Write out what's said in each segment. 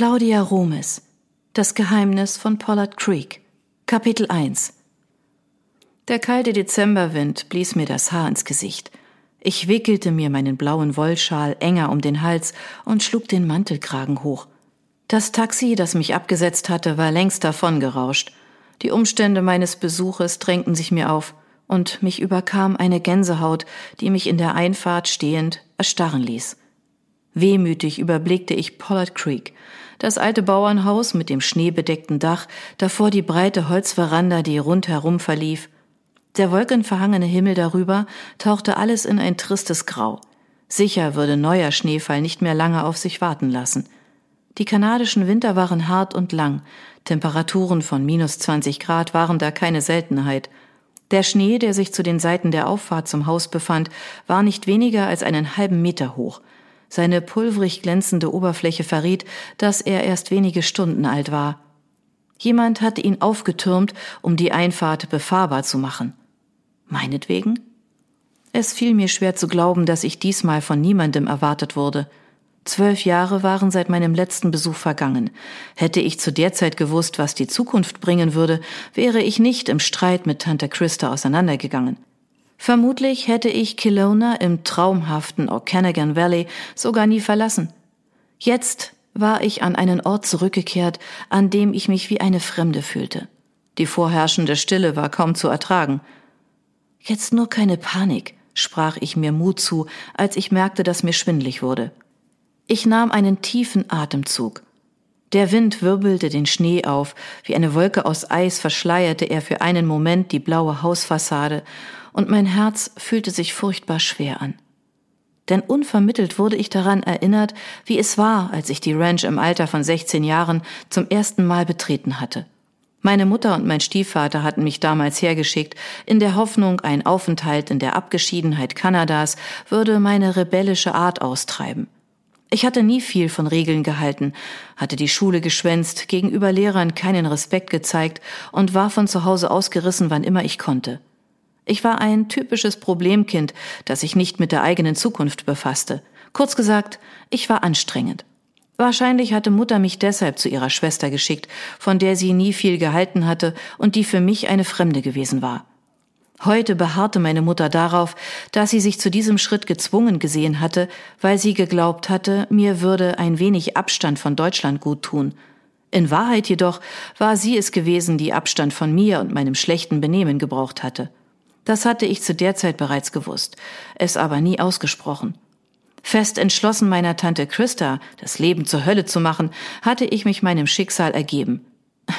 Claudia Romes Das Geheimnis von Pollard Creek Kapitel 1 Der kalte Dezemberwind blies mir das Haar ins Gesicht. Ich wickelte mir meinen blauen Wollschal enger um den Hals und schlug den Mantelkragen hoch. Das Taxi, das mich abgesetzt hatte, war längst davongerauscht. Die Umstände meines Besuches drängten sich mir auf, und mich überkam eine Gänsehaut, die mich in der Einfahrt stehend erstarren ließ. Wehmütig überblickte ich Pollard Creek, das alte Bauernhaus mit dem schneebedeckten Dach, davor die breite Holzveranda, die rundherum verlief. Der wolkenverhangene Himmel darüber tauchte alles in ein tristes Grau. Sicher würde neuer Schneefall nicht mehr lange auf sich warten lassen. Die kanadischen Winter waren hart und lang. Temperaturen von minus 20 Grad waren da keine Seltenheit. Der Schnee, der sich zu den Seiten der Auffahrt zum Haus befand, war nicht weniger als einen halben Meter hoch. Seine pulverig glänzende Oberfläche verriet, dass er erst wenige Stunden alt war. Jemand hatte ihn aufgetürmt, um die Einfahrt befahrbar zu machen. Meinetwegen? Es fiel mir schwer zu glauben, dass ich diesmal von niemandem erwartet wurde. Zwölf Jahre waren seit meinem letzten Besuch vergangen. Hätte ich zu der Zeit gewusst, was die Zukunft bringen würde, wäre ich nicht im Streit mit Tante Christa auseinandergegangen. Vermutlich hätte ich Kelowna im traumhaften Okanagan Valley sogar nie verlassen. Jetzt war ich an einen Ort zurückgekehrt, an dem ich mich wie eine Fremde fühlte. Die vorherrschende Stille war kaum zu ertragen. Jetzt nur keine Panik, sprach ich mir Mut zu, als ich merkte, dass mir schwindlig wurde. Ich nahm einen tiefen Atemzug. Der Wind wirbelte den Schnee auf, wie eine Wolke aus Eis verschleierte er für einen Moment die blaue Hausfassade, und mein Herz fühlte sich furchtbar schwer an. Denn unvermittelt wurde ich daran erinnert, wie es war, als ich die Ranch im Alter von 16 Jahren zum ersten Mal betreten hatte. Meine Mutter und mein Stiefvater hatten mich damals hergeschickt, in der Hoffnung, ein Aufenthalt in der Abgeschiedenheit Kanadas würde meine rebellische Art austreiben. Ich hatte nie viel von Regeln gehalten, hatte die Schule geschwänzt, gegenüber Lehrern keinen Respekt gezeigt und war von zu Hause ausgerissen, wann immer ich konnte. Ich war ein typisches Problemkind, das sich nicht mit der eigenen Zukunft befasste. Kurz gesagt, ich war anstrengend. Wahrscheinlich hatte Mutter mich deshalb zu ihrer Schwester geschickt, von der sie nie viel gehalten hatte und die für mich eine Fremde gewesen war. Heute beharrte meine Mutter darauf, dass sie sich zu diesem Schritt gezwungen gesehen hatte, weil sie geglaubt hatte, mir würde ein wenig Abstand von Deutschland gut tun. In Wahrheit jedoch war sie es gewesen, die Abstand von mir und meinem schlechten Benehmen gebraucht hatte. Das hatte ich zu der Zeit bereits gewusst, es aber nie ausgesprochen. Fest entschlossen meiner Tante Christa, das Leben zur Hölle zu machen, hatte ich mich meinem Schicksal ergeben.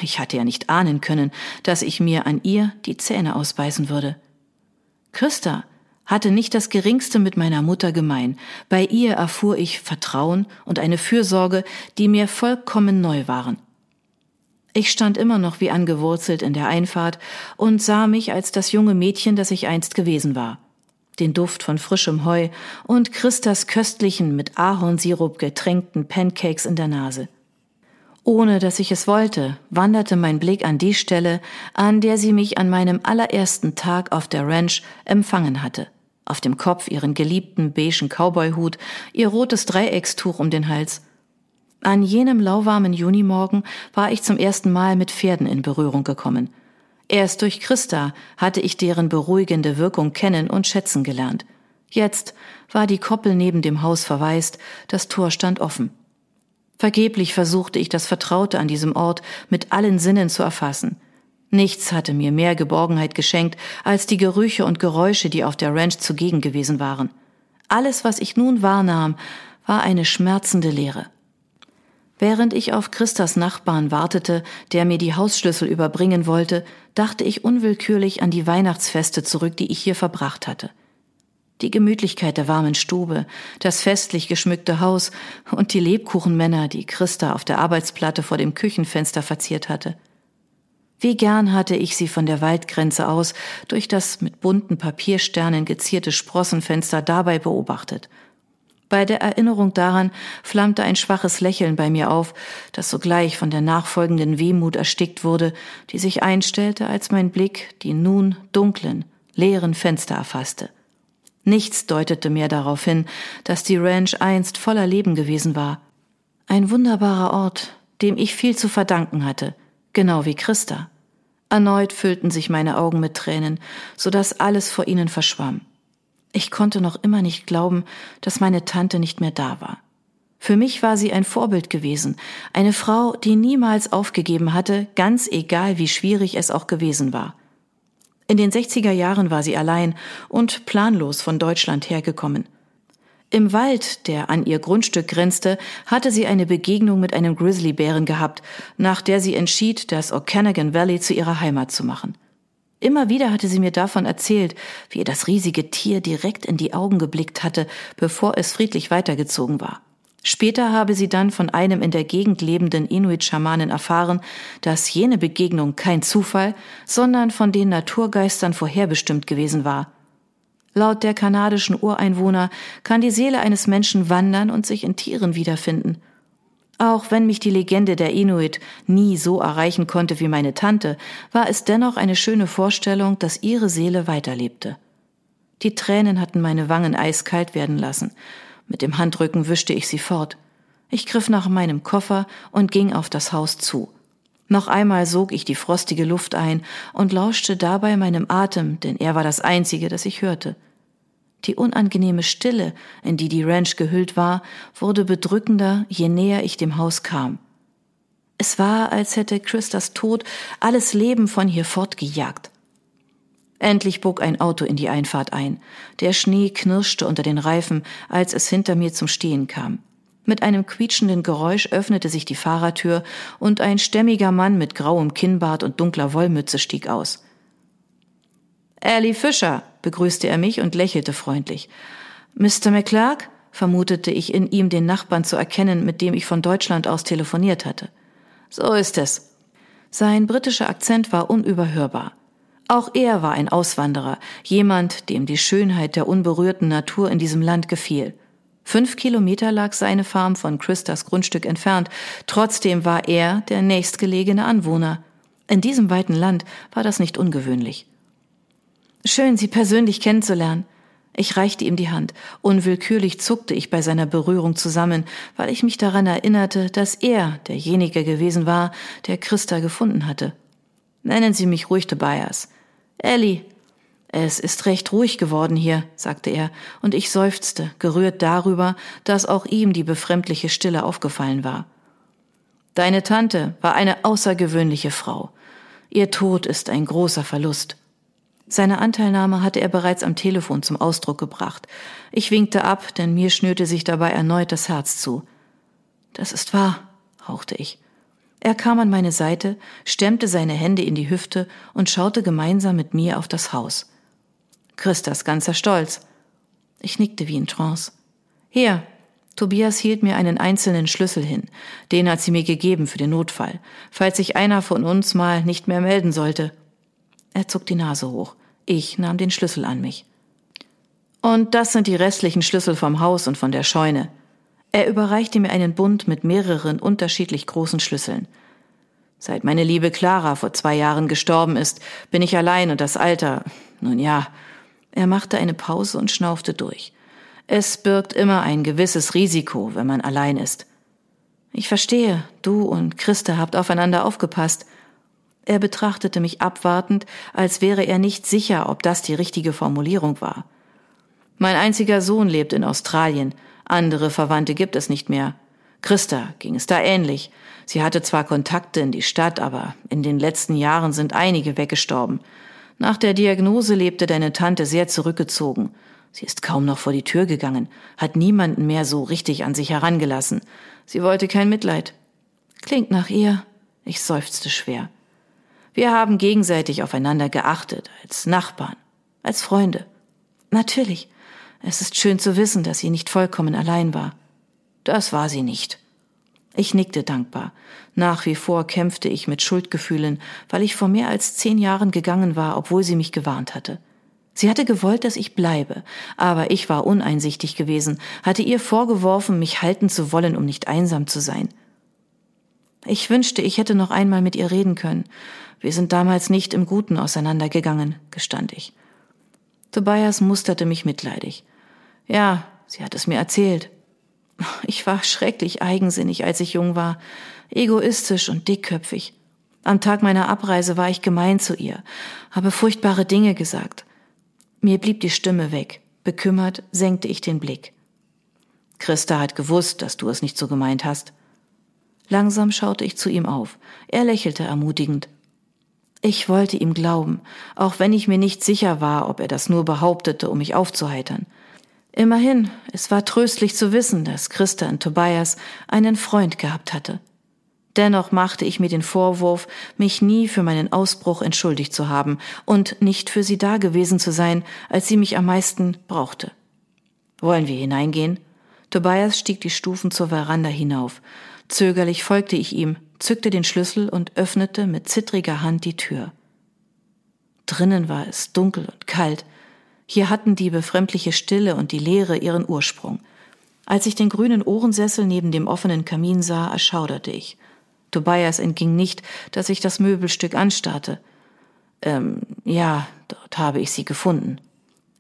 Ich hatte ja nicht ahnen können, dass ich mir an ihr die Zähne ausbeißen würde. Christa hatte nicht das geringste mit meiner Mutter gemein. Bei ihr erfuhr ich Vertrauen und eine Fürsorge, die mir vollkommen neu waren. Ich stand immer noch wie angewurzelt in der Einfahrt und sah mich als das junge Mädchen, das ich einst gewesen war. Den Duft von frischem Heu und Christas köstlichen, mit Ahornsirup getränkten Pancakes in der Nase. Ohne dass ich es wollte, wanderte mein Blick an die Stelle, an der sie mich an meinem allerersten Tag auf der Ranch empfangen hatte. Auf dem Kopf ihren geliebten beigen Cowboyhut, ihr rotes Dreieckstuch um den Hals an jenem lauwarmen Junimorgen war ich zum ersten Mal mit Pferden in Berührung gekommen. Erst durch Christa hatte ich deren beruhigende Wirkung kennen und schätzen gelernt. Jetzt war die Koppel neben dem Haus verwaist, das Tor stand offen. Vergeblich versuchte ich das Vertraute an diesem Ort mit allen Sinnen zu erfassen. Nichts hatte mir mehr Geborgenheit geschenkt als die Gerüche und Geräusche, die auf der Ranch zugegen gewesen waren. Alles, was ich nun wahrnahm, war eine schmerzende Leere. Während ich auf Christas Nachbarn wartete, der mir die Hausschlüssel überbringen wollte, dachte ich unwillkürlich an die Weihnachtsfeste zurück, die ich hier verbracht hatte. Die Gemütlichkeit der warmen Stube, das festlich geschmückte Haus und die Lebkuchenmänner, die Christa auf der Arbeitsplatte vor dem Küchenfenster verziert hatte. Wie gern hatte ich sie von der Waldgrenze aus durch das mit bunten Papiersternen gezierte Sprossenfenster dabei beobachtet – bei der Erinnerung daran flammte ein schwaches Lächeln bei mir auf, das sogleich von der nachfolgenden Wehmut erstickt wurde, die sich einstellte, als mein Blick die nun dunklen, leeren Fenster erfasste. Nichts deutete mehr darauf hin, dass die Ranch einst voller Leben gewesen war. Ein wunderbarer Ort, dem ich viel zu verdanken hatte, genau wie Christa. Erneut füllten sich meine Augen mit Tränen, so dass alles vor ihnen verschwamm. Ich konnte noch immer nicht glauben, dass meine Tante nicht mehr da war. Für mich war sie ein Vorbild gewesen, eine Frau, die niemals aufgegeben hatte, ganz egal wie schwierig es auch gewesen war. In den 60er Jahren war sie allein und planlos von Deutschland hergekommen. Im Wald, der an ihr Grundstück grenzte, hatte sie eine Begegnung mit einem Grizzlybären gehabt, nach der sie entschied, das Okanagan Valley zu ihrer Heimat zu machen. Immer wieder hatte sie mir davon erzählt, wie ihr das riesige Tier direkt in die Augen geblickt hatte, bevor es friedlich weitergezogen war. Später habe sie dann von einem in der Gegend lebenden Inuit-Schamanen erfahren, dass jene Begegnung kein Zufall, sondern von den Naturgeistern vorherbestimmt gewesen war. Laut der kanadischen Ureinwohner kann die Seele eines Menschen wandern und sich in Tieren wiederfinden. Auch wenn mich die Legende der Inuit nie so erreichen konnte wie meine Tante, war es dennoch eine schöne Vorstellung, dass ihre Seele weiterlebte. Die Tränen hatten meine Wangen eiskalt werden lassen. Mit dem Handrücken wischte ich sie fort. Ich griff nach meinem Koffer und ging auf das Haus zu. Noch einmal sog ich die frostige Luft ein und lauschte dabei meinem Atem, denn er war das einzige, das ich hörte. Die unangenehme Stille, in die die Ranch gehüllt war, wurde bedrückender, je näher ich dem Haus kam. Es war, als hätte Christas Tod alles Leben von hier fortgejagt. Endlich bog ein Auto in die Einfahrt ein. Der Schnee knirschte unter den Reifen, als es hinter mir zum Stehen kam. Mit einem quietschenden Geräusch öffnete sich die Fahrertür und ein stämmiger Mann mit grauem Kinnbart und dunkler Wollmütze stieg aus. Ellie Fischer, begrüßte er mich und lächelte freundlich. Mr. McClark? vermutete ich in ihm den Nachbarn zu erkennen, mit dem ich von Deutschland aus telefoniert hatte. So ist es. Sein britischer Akzent war unüberhörbar. Auch er war ein Auswanderer, jemand, dem die Schönheit der unberührten Natur in diesem Land gefiel. Fünf Kilometer lag seine Farm von Christas Grundstück entfernt. Trotzdem war er der nächstgelegene Anwohner. In diesem weiten Land war das nicht ungewöhnlich. Schön, Sie persönlich kennenzulernen. Ich reichte ihm die Hand. Unwillkürlich zuckte ich bei seiner Berührung zusammen, weil ich mich daran erinnerte, dass er derjenige gewesen war, der Christa gefunden hatte. Nennen Sie mich ruhig Tobias. Ellie, es ist recht ruhig geworden hier, sagte er, und ich seufzte, gerührt darüber, dass auch ihm die befremdliche Stille aufgefallen war. Deine Tante war eine außergewöhnliche Frau. Ihr Tod ist ein großer Verlust. Seine Anteilnahme hatte er bereits am Telefon zum Ausdruck gebracht. Ich winkte ab, denn mir schnürte sich dabei erneut das Herz zu. Das ist wahr, hauchte ich. Er kam an meine Seite, stemmte seine Hände in die Hüfte und schaute gemeinsam mit mir auf das Haus. Christas ganzer Stolz. Ich nickte wie in Trance. Hier, Tobias hielt mir einen einzelnen Schlüssel hin. Den hat sie mir gegeben für den Notfall, falls sich einer von uns mal nicht mehr melden sollte. Er zog die Nase hoch. Ich nahm den Schlüssel an mich. Und das sind die restlichen Schlüssel vom Haus und von der Scheune. Er überreichte mir einen Bund mit mehreren unterschiedlich großen Schlüsseln. Seit meine liebe Clara vor zwei Jahren gestorben ist, bin ich allein und das Alter, nun ja, er machte eine Pause und schnaufte durch. Es birgt immer ein gewisses Risiko, wenn man allein ist. Ich verstehe, du und Christa habt aufeinander aufgepasst. Er betrachtete mich abwartend, als wäre er nicht sicher, ob das die richtige Formulierung war. Mein einziger Sohn lebt in Australien, andere Verwandte gibt es nicht mehr. Christa ging es da ähnlich. Sie hatte zwar Kontakte in die Stadt, aber in den letzten Jahren sind einige weggestorben. Nach der Diagnose lebte deine Tante sehr zurückgezogen. Sie ist kaum noch vor die Tür gegangen, hat niemanden mehr so richtig an sich herangelassen. Sie wollte kein Mitleid. Klingt nach ihr. Ich seufzte schwer. Wir haben gegenseitig aufeinander geachtet, als Nachbarn, als Freunde. Natürlich. Es ist schön zu wissen, dass sie nicht vollkommen allein war. Das war sie nicht. Ich nickte dankbar. Nach wie vor kämpfte ich mit Schuldgefühlen, weil ich vor mehr als zehn Jahren gegangen war, obwohl sie mich gewarnt hatte. Sie hatte gewollt, dass ich bleibe, aber ich war uneinsichtig gewesen, hatte ihr vorgeworfen, mich halten zu wollen, um nicht einsam zu sein. Ich wünschte, ich hätte noch einmal mit ihr reden können. Wir sind damals nicht im Guten auseinandergegangen, gestand ich. Tobias musterte mich mitleidig. Ja, sie hat es mir erzählt. Ich war schrecklich eigensinnig, als ich jung war, egoistisch und dickköpfig. Am Tag meiner Abreise war ich gemein zu ihr, habe furchtbare Dinge gesagt. Mir blieb die Stimme weg. Bekümmert senkte ich den Blick. Christa hat gewusst, dass du es nicht so gemeint hast. Langsam schaute ich zu ihm auf. Er lächelte ermutigend. Ich wollte ihm glauben, auch wenn ich mir nicht sicher war, ob er das nur behauptete, um mich aufzuheitern. Immerhin, es war tröstlich zu wissen, dass Christa und Tobias einen Freund gehabt hatte. Dennoch machte ich mir den Vorwurf, mich nie für meinen Ausbruch entschuldigt zu haben und nicht für sie da gewesen zu sein, als sie mich am meisten brauchte. Wollen wir hineingehen? Tobias stieg die Stufen zur Veranda hinauf. Zögerlich folgte ich ihm, zückte den Schlüssel und öffnete mit zittriger Hand die Tür. Drinnen war es dunkel und kalt. Hier hatten die befremdliche Stille und die Leere ihren Ursprung. Als ich den grünen Ohrensessel neben dem offenen Kamin sah, erschauderte ich. Tobias entging nicht, dass ich das Möbelstück anstarrte. Ähm, ja, dort habe ich sie gefunden.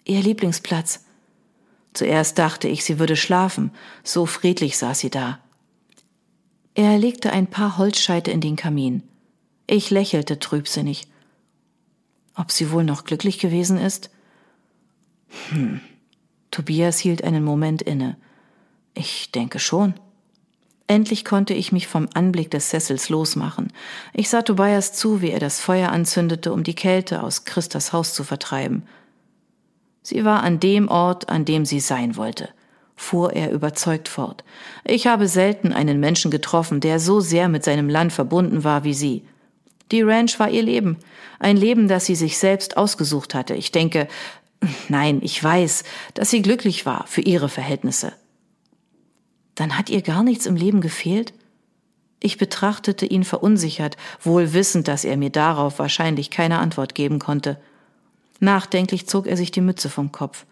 Ihr Lieblingsplatz. Zuerst dachte ich, sie würde schlafen, so friedlich saß sie da. Er legte ein paar Holzscheite in den Kamin. Ich lächelte trübsinnig. Ob sie wohl noch glücklich gewesen ist? Hm. Tobias hielt einen Moment inne. Ich denke schon. Endlich konnte ich mich vom Anblick des Sessels losmachen. Ich sah Tobias zu, wie er das Feuer anzündete, um die Kälte aus Christas Haus zu vertreiben. Sie war an dem Ort, an dem sie sein wollte, fuhr er überzeugt fort. Ich habe selten einen Menschen getroffen, der so sehr mit seinem Land verbunden war wie sie. Die Ranch war ihr Leben, ein Leben, das sie sich selbst ausgesucht hatte. Ich denke, nein, ich weiß, dass sie glücklich war für ihre Verhältnisse. Dann hat ihr gar nichts im Leben gefehlt? Ich betrachtete ihn verunsichert, wohl wissend, dass er mir darauf wahrscheinlich keine Antwort geben konnte. Nachdenklich zog er sich die Mütze vom Kopf.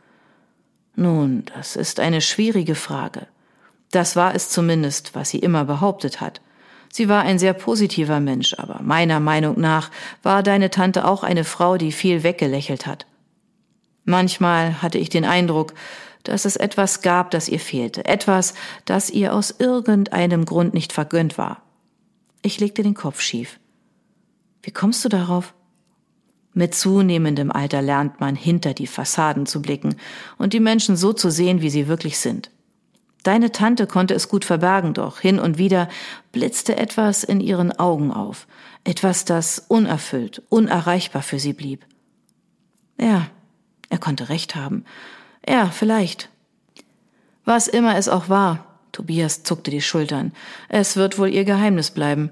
Nun, das ist eine schwierige Frage. Das war es zumindest, was sie immer behauptet hat. Sie war ein sehr positiver Mensch, aber meiner Meinung nach war deine Tante auch eine Frau, die viel weggelächelt hat. Manchmal hatte ich den Eindruck, dass es etwas gab, das ihr fehlte, etwas, das ihr aus irgendeinem Grund nicht vergönnt war. Ich legte den Kopf schief. Wie kommst du darauf? Mit zunehmendem Alter lernt man hinter die Fassaden zu blicken und die Menschen so zu sehen, wie sie wirklich sind. Deine Tante konnte es gut verbergen, doch hin und wieder blitzte etwas in ihren Augen auf, etwas, das unerfüllt, unerreichbar für sie blieb. Ja, er konnte recht haben. Ja, vielleicht. Was immer es auch war, Tobias zuckte die Schultern, es wird wohl ihr Geheimnis bleiben.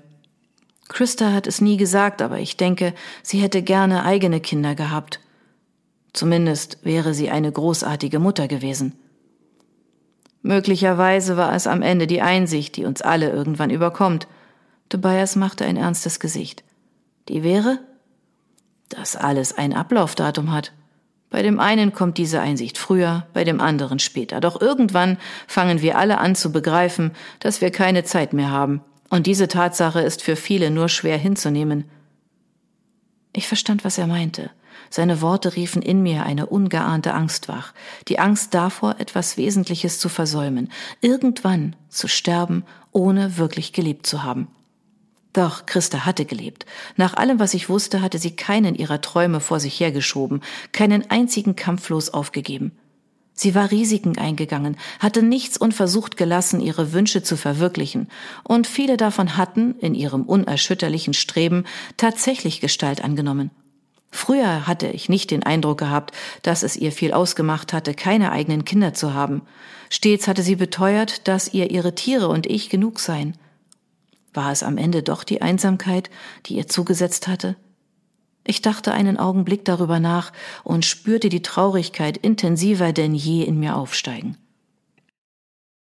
Christa hat es nie gesagt, aber ich denke, sie hätte gerne eigene Kinder gehabt. Zumindest wäre sie eine großartige Mutter gewesen. Möglicherweise war es am Ende die Einsicht, die uns alle irgendwann überkommt. Tobias machte ein ernstes Gesicht. Die wäre? Dass alles ein Ablaufdatum hat. Bei dem einen kommt diese Einsicht früher, bei dem anderen später. Doch irgendwann fangen wir alle an zu begreifen, dass wir keine Zeit mehr haben und diese Tatsache ist für viele nur schwer hinzunehmen. Ich verstand, was er meinte. Seine Worte riefen in mir eine ungeahnte Angst wach, die Angst davor, etwas Wesentliches zu versäumen, irgendwann zu sterben, ohne wirklich gelebt zu haben. Doch Christa hatte gelebt. Nach allem, was ich wusste, hatte sie keinen ihrer Träume vor sich hergeschoben, keinen einzigen kampflos aufgegeben. Sie war Risiken eingegangen, hatte nichts unversucht gelassen, ihre Wünsche zu verwirklichen, und viele davon hatten, in ihrem unerschütterlichen Streben, tatsächlich Gestalt angenommen. Früher hatte ich nicht den Eindruck gehabt, dass es ihr viel ausgemacht hatte, keine eigenen Kinder zu haben. Stets hatte sie beteuert, dass ihr ihre Tiere und ich genug seien. War es am Ende doch die Einsamkeit, die ihr zugesetzt hatte? Ich dachte einen Augenblick darüber nach und spürte die Traurigkeit intensiver denn je in mir aufsteigen.